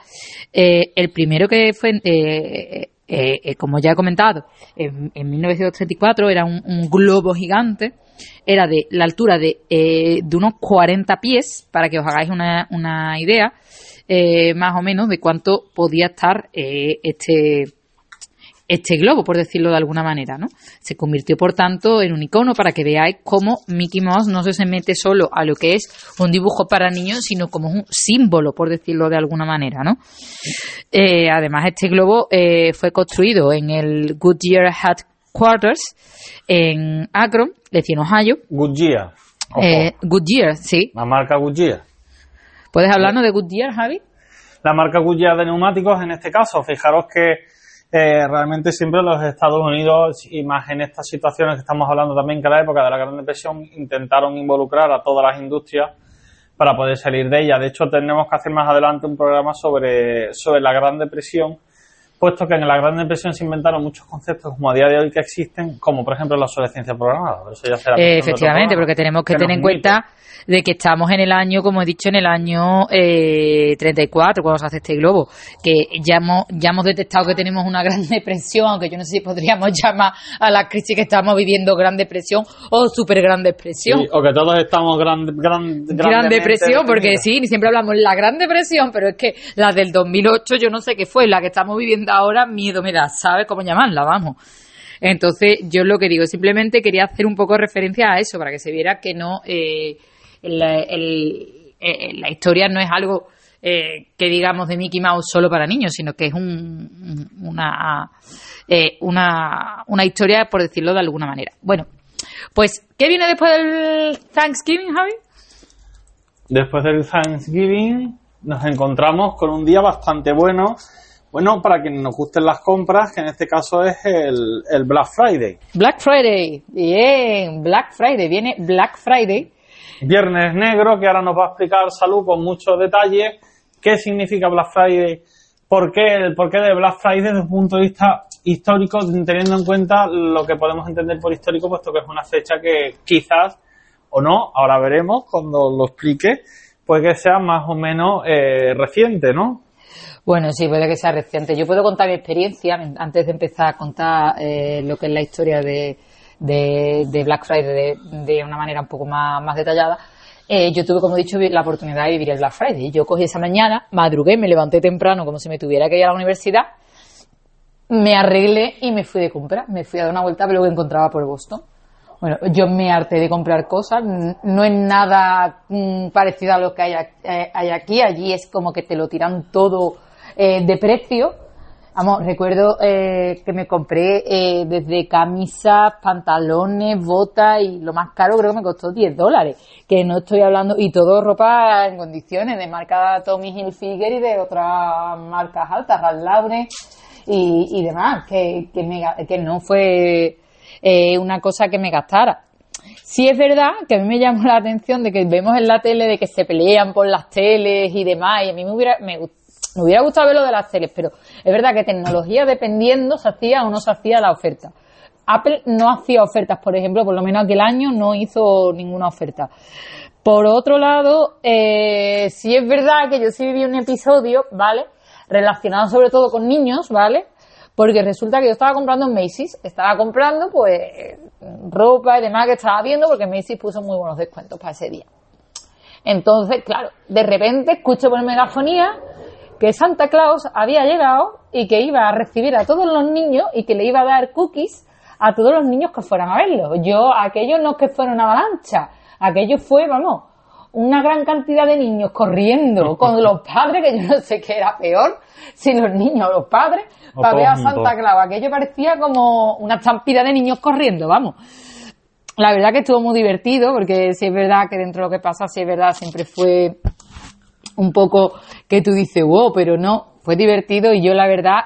S2: Eh, el primero que fue, eh, como ya he comentado, en, 1934 era un, globo gigante, era de la altura de, unos 40 pies, para que os hagáis una idea. Eh, más o menos de cuánto podía estar eh, este este globo, por decirlo de alguna manera, ¿no? Se convirtió, por tanto, en un icono para que veáis cómo Mickey Mouse no se mete solo a lo que es un dibujo para niños, sino como un símbolo, por decirlo de alguna manera, ¿no? Eh, además, este globo fue construido en el Goodyear Headquarters en Akron, Lección, Ohio.
S3: Goodyear.
S2: Goodyear, sí.
S3: La marca Goodyear.
S2: ¿Puedes hablarnos de Goodyear, Javi?
S3: La marca Goodyear de neumáticos en este caso. Fijaros que eh, realmente siempre los Estados Unidos, y más en estas situaciones que estamos hablando también, que en la época de la Gran Depresión, intentaron involucrar a todas las industrias para poder salir de ella. De hecho, tenemos que hacer más adelante un programa sobre, sobre la Gran Depresión puesto que en la Gran Depresión se inventaron muchos conceptos como a día de hoy que existen, como por ejemplo la obsolescencia programada. Eso ya será
S2: Eh, efectivamente, porque tenemos que,
S3: que
S2: tener en cuenta de que estamos en el año, como he dicho, en el año eh, 34, cuando se hace este globo, que ya hemos, ya hemos detectado que tenemos una gran depresión, aunque yo no sé si podríamos llamar a la crisis que estamos viviendo gran depresión o super gran depresión.
S3: Sí, o que todos estamos gran, gran,
S2: Gran
S3: grandemente
S2: depresión, porque sí, siempre hablamos la gran depresión, pero es que la del 2008 yo no sé qué fue, la que estamos viviendo ahora miedo me da, ¿sabes cómo llamarla? Vamos. Entonces, yo lo que digo, simplemente quería hacer un poco referencia a eso, para que se viera que no, eh, eh, la historia no es algo eh, que digamos de Mickey Mouse solo para niños, sino que es un- una, eh, una, una historia, por decirlo de alguna manera. Bueno, pues, ¿qué viene después del Thanksgiving, Javi?
S3: Después del Thanksgiving nos encontramos con un día bastante bueno. Bueno, para quienes nos gusten las compras, que en este caso es el, el Black Friday.
S2: Black Friday, bien, Black Friday, viene Black Friday.
S3: Viernes negro, que ahora nos va a explicar Salud con muchos detalles qué significa Black Friday, por qué, el porqué de Black Friday desde un punto de vista histórico, teniendo en cuenta lo que podemos entender por histórico, puesto que es una fecha que quizás o no, ahora veremos cuando lo explique, puede que sea más o menos eh, reciente, ¿no?
S2: Bueno, sí, puede que sea reciente. Yo puedo contar mi experiencia antes de empezar a contar eh, lo que es la historia de, de, Black Friday de, una manera un poco más, más detallada. Eh, yo tuve, como he dicho, la oportunidad de vivir el Black Friday. Yo cogí esa mañana, madrugué, me levanté temprano como si me tuviera que ir a la universidad, me arreglé y me fui de compra. Me fui a dar una vuelta ver lo que encontraba por Boston. Bueno, yo me harté de comprar cosas, no es nada mm, parecido a lo que eh, hay aquí, allí es como que te lo tiran todo eh, de precio. Vamos, recuerdo eh, que me compré eh, desde camisas, pantalones, botas y lo más caro creo que me costó 10 dólares, que no estoy hablando, y todo ropa en condiciones de marca Tommy Hilfiger y de otras marcas altas, Ralph y, demás, que, que, no fue una cosa que me gastara. Sí es verdad que a mí me llamó la atención de que vemos en la tele de que se pelean por las teles y demás, y a mí me hubiera, me, me hubiera gustado ver lo de las teles, pero es verdad que tecnología dependiendo se hacía o no se hacía la oferta. Apple no hacía ofertas, por ejemplo, por lo menos aquel año no hizo ninguna oferta. Por otro lado, eh, sí es verdad que yo sí viví un episodio, ¿vale? Relacionado sobre todo con niños, ¿vale? Porque resulta que yo estaba comprando en Macy's, estaba comprando pues ropa y demás que estaba viendo porque Macy's puso muy buenos descuentos para ese día. Entonces, claro, de repente escucho por megafonía que Santa Claus había llegado y que iba a recibir a todos los niños y que le iba a dar cookies a todos los niños que fueran a verlo. Yo, aquello no es que fuera una avalancha, aquello fue, vamos, una gran cantidad de niños corriendo con los padres, que yo no sé qué era peor, si los niños o los padres,
S3: O
S2: para ver a Santa. Claus. Aquello parecía como una estampida de niños corriendo, vamos. La verdad que estuvo muy divertido, porque si es verdad que dentro de lo que pasa, si es verdad, siempre fue un poco que tú dices, wow, pero no, fue divertido y yo la verdad,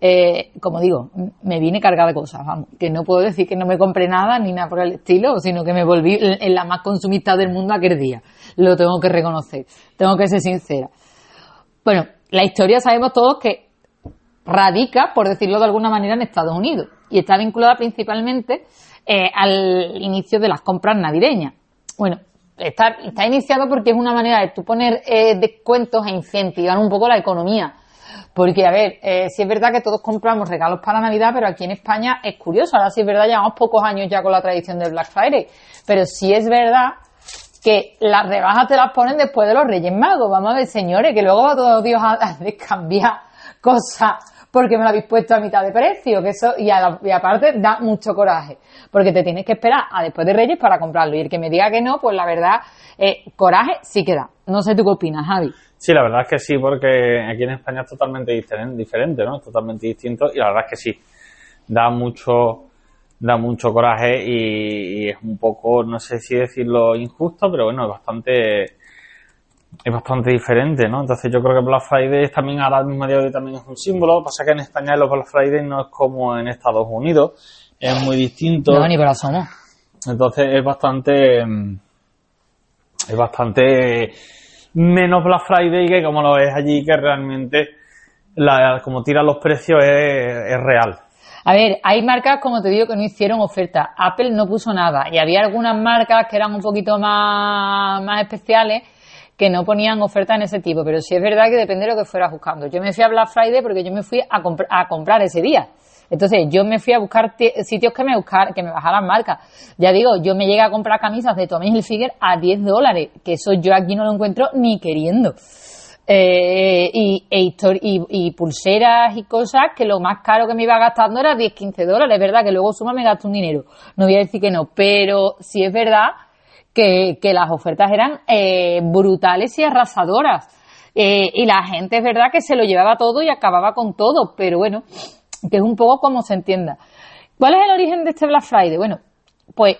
S2: eh, como digo, me vine cargada de cosas, vamos, que no puedo decir que no me compré nada ni nada por el estilo, sino que me volví en en la más consumista del mundo aquel día. Lo tengo que reconocer, tengo que ser sincera. Bueno, la historia sabemos todos que radica, por decirlo de alguna manera, en Estados Unidos y está vinculada principalmente eh, al inicio de las compras navideñas. Bueno, está, está iniciado porque es una manera de tú poner eh, descuentos e incentivar un poco la economía. Porque, a ver, eh, sí es verdad que todos compramos regalos para Navidad, pero aquí en España es curioso. Ahora sí es verdad, llevamos pocos años ya con la tradición del Black Friday. Pero sí es verdad que las rebajas te las ponen después de los Reyes Magos. Vamos a ver, señores, que luego va todo Dios a, a descambiar cosas porque me lo habéis puesto a mitad de precio, que eso, y, a la- y aparte da mucho coraje, porque te tienes que esperar a después de Reyes para comprarlo. Y el que me diga que no, pues la verdad, eh, coraje sí que da. No sé tú qué opinas, Javi.
S3: Sí, la verdad es que sí, porque aquí en España es totalmente diferen- diferente, ¿no? Totalmente distinto y la verdad es que sí, da mucho, da mucho coraje y, y es un poco, no sé si decirlo injusto, pero bueno, es bastante, es bastante diferente, ¿no? Entonces yo creo que Black Friday también ahora mismo día de hoy también es un símbolo, Lo que pasa que en España los Black Friday no es como en Estados Unidos, es muy distinto.
S2: No, ni por asomo.
S3: Entonces es bastante. mm, Es bastante menos Black Friday que como lo es allí, que realmente la, como tiran los precios es, real.
S2: A ver, hay marcas, como te digo, que no hicieron oferta. Apple no puso nada. Y había algunas marcas que eran un poquito más, más especiales que no ponían oferta en ese tipo. Pero sí es verdad que depende de lo que fueras buscando. Yo me fui a Black Friday porque yo me fui a, a comprar ese día. Entonces yo me fui a buscar sitios que me buscar, que me bajaran marcas. Ya digo, yo me llegué a comprar camisas de Tommy Hilfiger a 10 dólares, que eso yo aquí no lo encuentro ni queriendo. Eh, y, e y, pulseras y cosas que lo más caro que me iba gastando era 10, 15 dólares, verdad, que luego suma me gasto un dinero. No voy a decir que no, pero sí es verdad que, que las ofertas eran eh, brutales y arrasadoras. Eh, y la gente es verdad que se lo llevaba todo y acababa con todo, pero bueno, que es un poco como se entienda. ¿Cuál es el origen de este Black Friday? Bueno, pues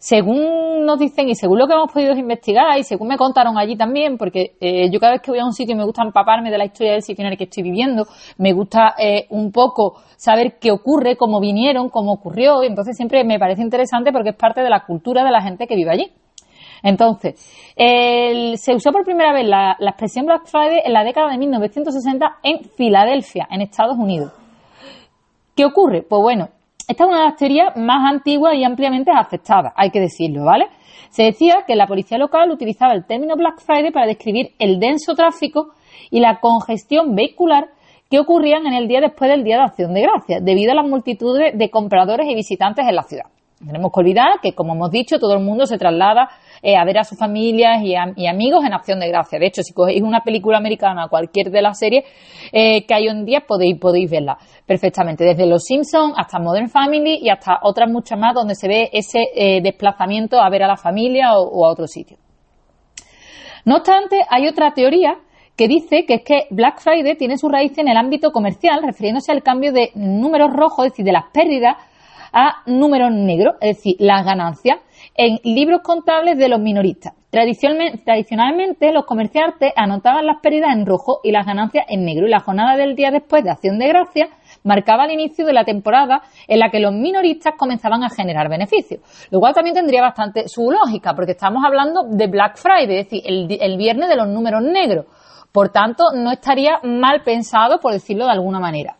S2: según nos dicen y según lo que hemos podido investigar y según me contaron allí también, porque eh, yo cada vez que voy a un sitio me gusta empaparme de la historia del sitio en el que estoy viviendo, me gusta eh, un poco saber qué ocurre, cómo vinieron, cómo ocurrió, entonces siempre me parece interesante porque es parte de la cultura de la gente que vive allí. Entonces, se usó por primera vez la expresión Black Friday en la década de 1960 en Filadelfia, en Estados Unidos. ¿Qué ocurre? Pues bueno, esta es una de las teorías más antiguas y ampliamente aceptadas, hay que decirlo, ¿vale? Se decía que la policía local utilizaba el término Black Friday para describir el denso tráfico y la congestión vehicular que ocurrían en el día después del Día de Acción de Gracias, debido a las multitudes de compradores y visitantes en la ciudad. Tenemos que olvidar que, como hemos dicho, todo el mundo se traslada eh, a ver a sus familias y, amigos en acción de gracia. De hecho, si cogéis una película americana, cualquier de las series eh, que hay hoy en día, podéis, podéis verla perfectamente. Desde Los Simpsons hasta Modern Family y hasta otras muchas más donde se ve ese eh, desplazamiento a ver a la familia o, a otro sitio. No obstante, hay otra teoría que dice que es que Black Friday tiene su raíz en el ámbito comercial, refiriéndose al cambio de números rojos, es decir, de las pérdidas, a números negros, es decir, las ganancias, en libros contables de los minoristas. Tradicionalmente, los comerciantes anotaban las pérdidas en rojo y las ganancias en negro, y la jornada del día después de Acción de Gracias marcaba el inicio de la temporada en la que los minoristas comenzaban a generar beneficios. Lo cual también tendría bastante su lógica, porque estamos hablando de Black Friday, es decir, el, viernes de los números negros. Por tanto, no estaría mal pensado, por decirlo de alguna manera.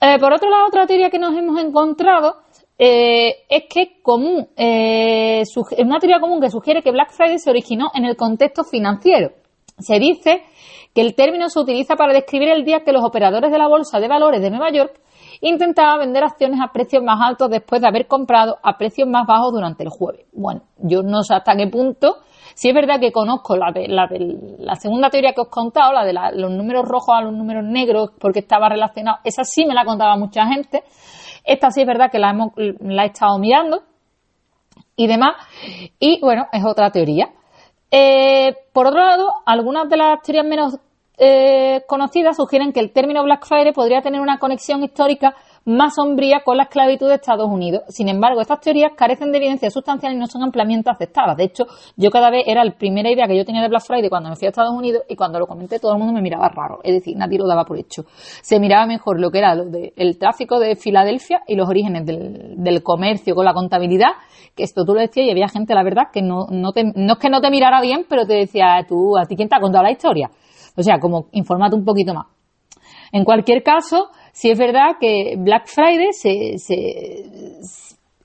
S2: Eh, por otro lado, otra teoría que nos hemos encontrado eh, es que común, eh, es una teoría común que sugiere que Black Friday se originó en el contexto financiero. Se dice que el término se utiliza para describir el día que los operadores de la Bolsa de Valores de Nueva York intentaban vender acciones a precios más altos después de haber comprado a precios más bajos durante el jueves. Bueno, yo no sé hasta qué punto si es verdad que conozco la, de, la, la segunda teoría que os he contado, la de los números rojos a los números negros, porque estaba relacionado. Esa sí me la contaba mucha gente. Esta sí es verdad que la, hemos, la he estado mirando y demás. Y bueno, es otra teoría. Eh, por otro lado, algunas de las teorías menos eh, conocidas sugieren que el término Black Friday podría tener una conexión histórica más sombría con la esclavitud de Estados Unidos. Sin embargo, estas teorías carecen de evidencia sustancial y no son ampliamente aceptadas. De hecho, yo cada vez era la primera idea que yo tenía de Black Friday cuando me fui a Estados Unidos y cuando lo comenté todo el mundo me miraba raro. Es decir, nadie lo daba por hecho. Se miraba mejor lo que era lo de, el tráfico de Filadelfia y los orígenes del, comercio con la contabilidad, que esto tú lo decías y había gente, la verdad, que no, no, te, no es que no te mirara bien, pero te decía, tú, ¿a ti quién te ha contado la historia? O sea, como informate un poquito más. En cualquier caso, si es verdad que Black Friday se,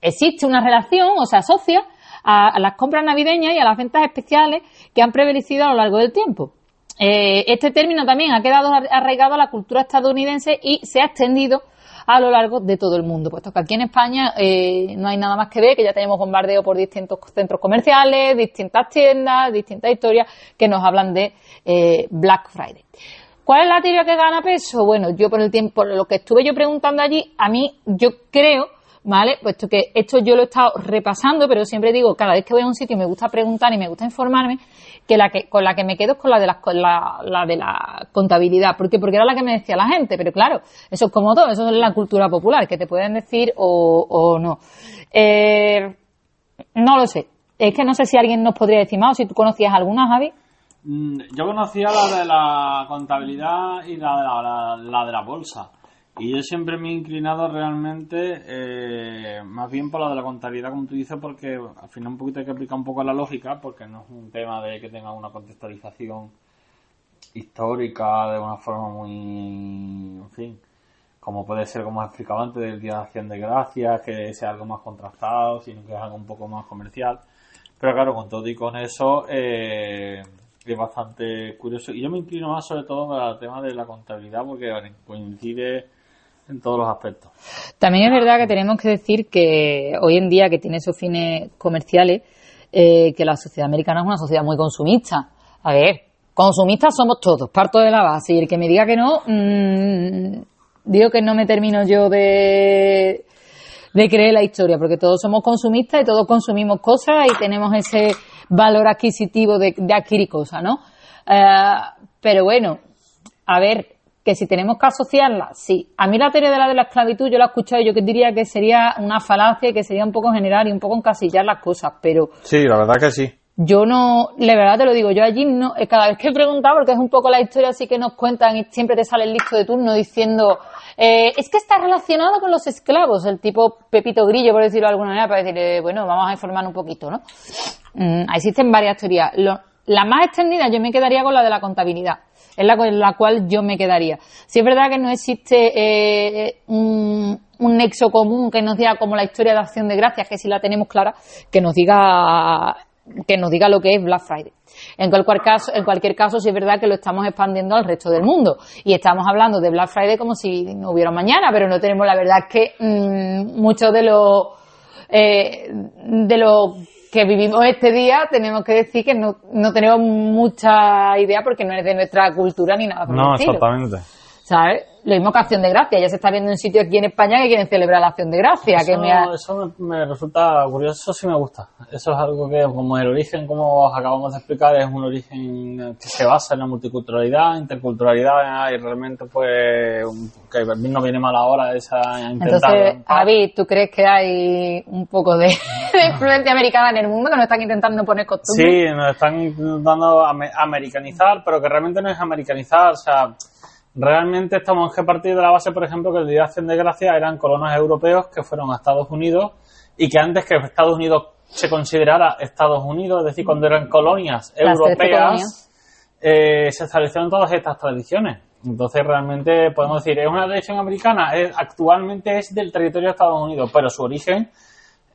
S2: existe una relación o se asocia a, las compras navideñas y a las ventas especiales que han prevalecido a lo largo del tiempo. Eh, este término también ha quedado arraigado a la cultura estadounidense y se ha extendido a lo largo de todo el mundo, puesto que aquí en España eh, no hay nada más que ver, que ya tenemos bombardeo por distintos centros comerciales, distintas tiendas, distintas historias que nos hablan de eh, Black Friday. ¿Cuál es la teoría que gana peso? Bueno, yo por el tiempo, por lo que estuve yo preguntando allí, a mí yo creo, ¿vale? Puesto que esto yo lo he estado repasando, pero siempre digo, cada vez que voy a un sitio me gusta preguntar y me gusta informarme, que la que con la que me quedo es con la de la, la, de la contabilidad. ¿Por qué? Porque era la que me decía la gente, pero claro, eso es como todo, eso es la cultura popular, que te pueden decir o, o no. Eh, no lo sé. Es que no sé si alguien nos podría decir más o si tú conocías alguna, Javi.
S3: Mm, yo conocía la de la contabilidad y la de la, la, de la bolsa. Y yo siempre me he inclinado realmente eh, más bien por la de la contabilidad, como tú dices, porque al final un poquito hay que aplicar un poco la lógica, porque no es un tema de que tenga una contextualización histórica de una forma muy, en fin, como puede ser, como he explicado antes, del Día de Acción de Gracias, que sea algo más contrastado, sino que es algo un poco más comercial. Pero claro, con todo y con eso, eh, es bastante curioso. Y yo me inclino más sobre todo el tema de la contabilidad, porque coincide en todos los aspectos.
S2: También es verdad que tenemos que decir que hoy en día, que tiene esos fines comerciales, eh, que la sociedad americana es una sociedad muy consumista. A ver, consumistas somos todos, parto de la base. Y el que me diga que no, mmm, digo que no me termino yo de, de creer la historia, porque todos somos consumistas y todos consumimos cosas y tenemos ese valor adquisitivo de, de adquirir cosas, ¿no? Eh, pero bueno, a ver, que si tenemos que asociarla, sí. A mí la teoría de la de la esclavitud yo la he escuchado y yo que diría que sería una falacia y que sería un poco general y un poco encasillar las cosas, pero...
S3: Sí, la verdad que sí.
S2: Yo no, la verdad te lo digo, yo allí no, eh, cada vez que he preguntado, porque es un poco la historia así que nos cuentan y siempre te sale el listo de turno diciendo, eh, es que está relacionado con los esclavos, el tipo Pepito Grillo, por decirlo de alguna manera, para decirle, bueno, vamos a informar un poquito, ¿no? Mm, existen varias teorías. la más extendida yo me quedaría con la de la contabilidad. Es la con la cual yo me quedaría. Si es verdad que no existe eh, un, un, nexo común que nos diga como la historia de acción de gracias, que si la tenemos clara, que nos diga que nos diga lo que es Black Friday. En cualquier caso, en cualquier caso, sí es verdad que lo estamos expandiendo al resto del mundo y estamos hablando de Black Friday como si no hubiera mañana, pero no tenemos la verdad que mmm, muchos de los eh, de los que vivimos este día tenemos que decir que no, no tenemos mucha idea porque no es de nuestra cultura ni nada por
S3: No, exactamente.
S2: ¿Sabes? Lo mismo que Acción de Gracia. Ya se está viendo en sitios aquí en España que quieren celebrar la Acción de Gracia.
S3: Eso,
S2: que me, ha...
S3: eso me, resulta curioso, eso sí me gusta. Eso es algo que, como el origen, como acabamos de explicar, es un origen que se basa en la multiculturalidad, interculturalidad y realmente, pues, que no viene mal ahora esa
S2: intentar. Entonces, Javi, ¿tú crees que hay un poco de, de, influencia americana en el mundo que nos están intentando poner costumbres?
S3: Sí, nos están intentando americanizar, pero que realmente no es americanizar, o sea realmente estamos que partir de la base, por ejemplo, que el Día de Acción de Gracia eran colonos europeos que fueron a Estados Unidos y que antes que Estados Unidos se considerara Estados Unidos, es decir, cuando eran colonias europeas, eh, se establecieron todas estas tradiciones. Entonces, realmente podemos decir, es una tradición americana, es, actualmente es del territorio de Estados Unidos, pero su origen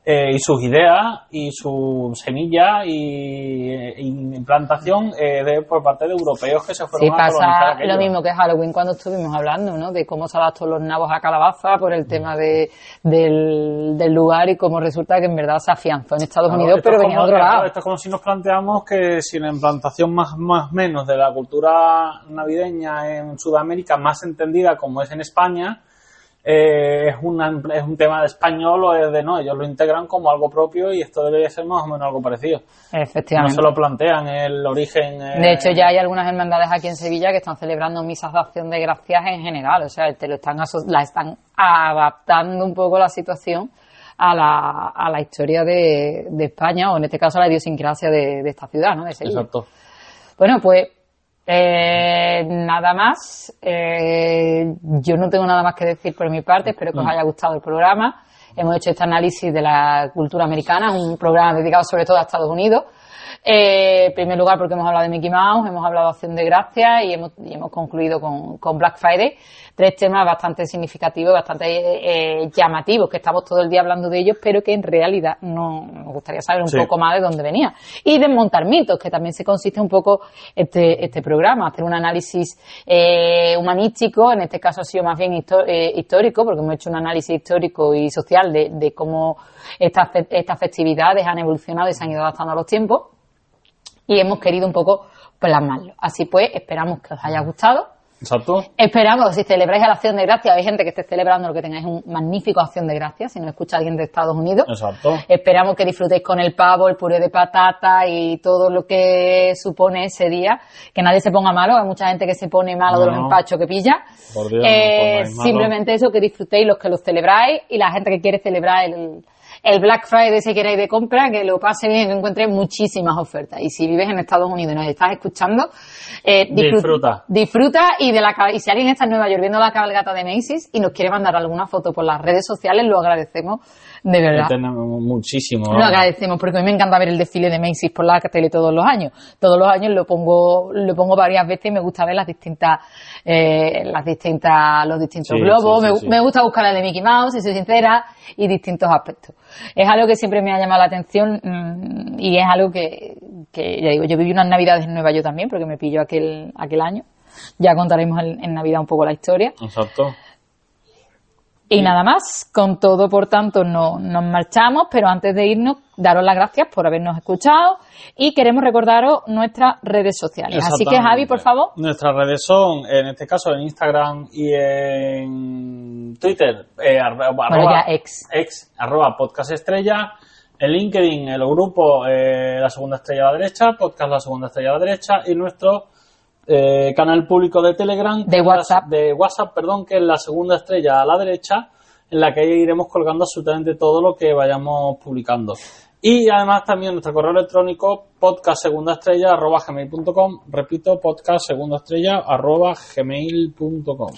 S3: eh, y sus ideas y su semilla y, y implantación eh, de, por parte de europeos que se fueron
S2: sí,
S3: a
S2: pasa lo mismo que Halloween cuando estuvimos hablando, ¿no? De cómo se adaptó los nabos a calabaza por el tema de, del, del, lugar y cómo resulta que en verdad se afianzó en Estados claro, Unidos, pero venía de otro lado.
S3: Esto es como si nos planteamos que si la implantación más más menos de la cultura navideña en Sudamérica, más entendida como es en España, eh, es, una, es un tema de español o es de no, ellos lo integran como algo propio y esto debería ser más o menos algo parecido.
S2: Efectivamente.
S3: No se lo plantean el origen. Eh...
S2: De hecho, ya hay algunas hermandades aquí en Sevilla que están celebrando misas de acción de gracias en general, o sea, te lo están la están adaptando un poco la situación a la, a la historia de, de España o en este caso a la idiosincrasia de, de esta ciudad, ¿no? De Sevilla.
S3: Exacto.
S2: Bueno, pues eh, nada más. Eh, yo no tengo nada más que decir por mi parte. Espero que os haya gustado el programa. Hemos hecho este análisis de la cultura americana, un programa dedicado sobre todo a Estados Unidos. Eh, en primer lugar porque hemos hablado de Mickey Mouse, hemos hablado de Acción de Gracia y hemos, y hemos concluido con, con, Black Friday. Tres temas bastante significativos, bastante eh, llamativos, que estamos todo el día hablando de ellos, pero que en realidad no nos gustaría saber un sí. poco más de dónde venía. Y desmontar mitos, que también se consiste un poco este, este programa, hacer un análisis eh, humanístico, en este caso ha sido más bien histórico, porque hemos hecho un análisis histórico y social de, de cómo estas, estas festividades han evolucionado y se han ido adaptando a los tiempos y hemos querido un poco plasmarlo. Así pues, esperamos que os haya gustado.
S3: Exacto.
S2: Esperamos, si celebráis la acción de gracia, hay gente que esté celebrando lo que tengáis un magnífico acción de gracia, si no escucha alguien de Estados Unidos.
S3: Exacto.
S2: Esperamos que disfrutéis con el pavo, el puré de patata y todo lo que supone ese día. Que nadie se ponga malo, hay mucha gente que se pone malo no, de los empachos que pilla.
S3: Por Dios,
S2: eh,
S3: no
S2: simplemente eso, que disfrutéis los que los celebráis y la gente que quiere celebrar el, el Black Friday si queréis de compra, que lo pase bien, que encuentre muchísimas ofertas. Y si vives en Estados Unidos y nos estás escuchando, eh,
S3: disfruta.
S2: Disfruta y de la y si alguien está en Nueva York viendo la cabalgata de Macy's y nos quiere mandar alguna foto por las redes sociales, lo agradecemos De verdad.
S3: muchísimo.
S2: Lo agradecemos porque a mí me encanta ver el desfile de Macy's por la tele todos los años. Todos los años lo pongo, lo pongo varias veces y me gusta ver las distintas, eh, las distintas, los distintos globos. me, me, gusta buscar la de Mickey Mouse, si soy sincera, y distintos aspectos. Es algo que siempre me ha llamado la atención mm, y es algo que, que, ya digo, yo viví unas navidades en Nueva York también porque me pilló aquel, aquel año. Ya contaremos en Navidad un poco la historia.
S3: Exacto.
S2: Y nada más, con todo, por tanto, no, nos marchamos, pero antes de irnos, daros las gracias por habernos escuchado y queremos recordaros nuestras redes sociales. Así que, Javi, por favor.
S3: Nuestras redes son, en este caso, en Instagram y en Twitter, eh, arroba,
S2: ex.
S3: ex, arroba podcast estrella. En LinkedIn, el grupo eh, La Segunda Estrella a la Derecha, podcast La Segunda Estrella a la Derecha y nuestro eh, canal público de Telegram.
S2: De WhatsApp.
S3: de WhatsApp, perdón, que es la segunda estrella a la derecha, en la que iremos colgando absolutamente todo lo que vayamos publicando. Y además también nuestro correo electrónico podcast segunda estrella arroba gmail.com. Repito, podcast segunda estrella arroba gmail.com.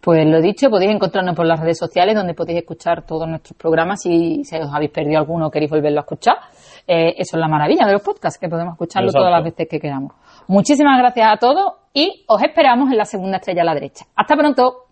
S2: Pues lo dicho, podéis encontrarnos por las redes sociales donde podéis escuchar todos nuestros programas y si os habéis perdido alguno o queréis volverlo a escuchar. Eh, eso es la maravilla de los podcasts, que podemos escucharlo todas las veces que queramos. Muchísimas gracias a todos y os esperamos en la segunda estrella a la derecha. Hasta pronto.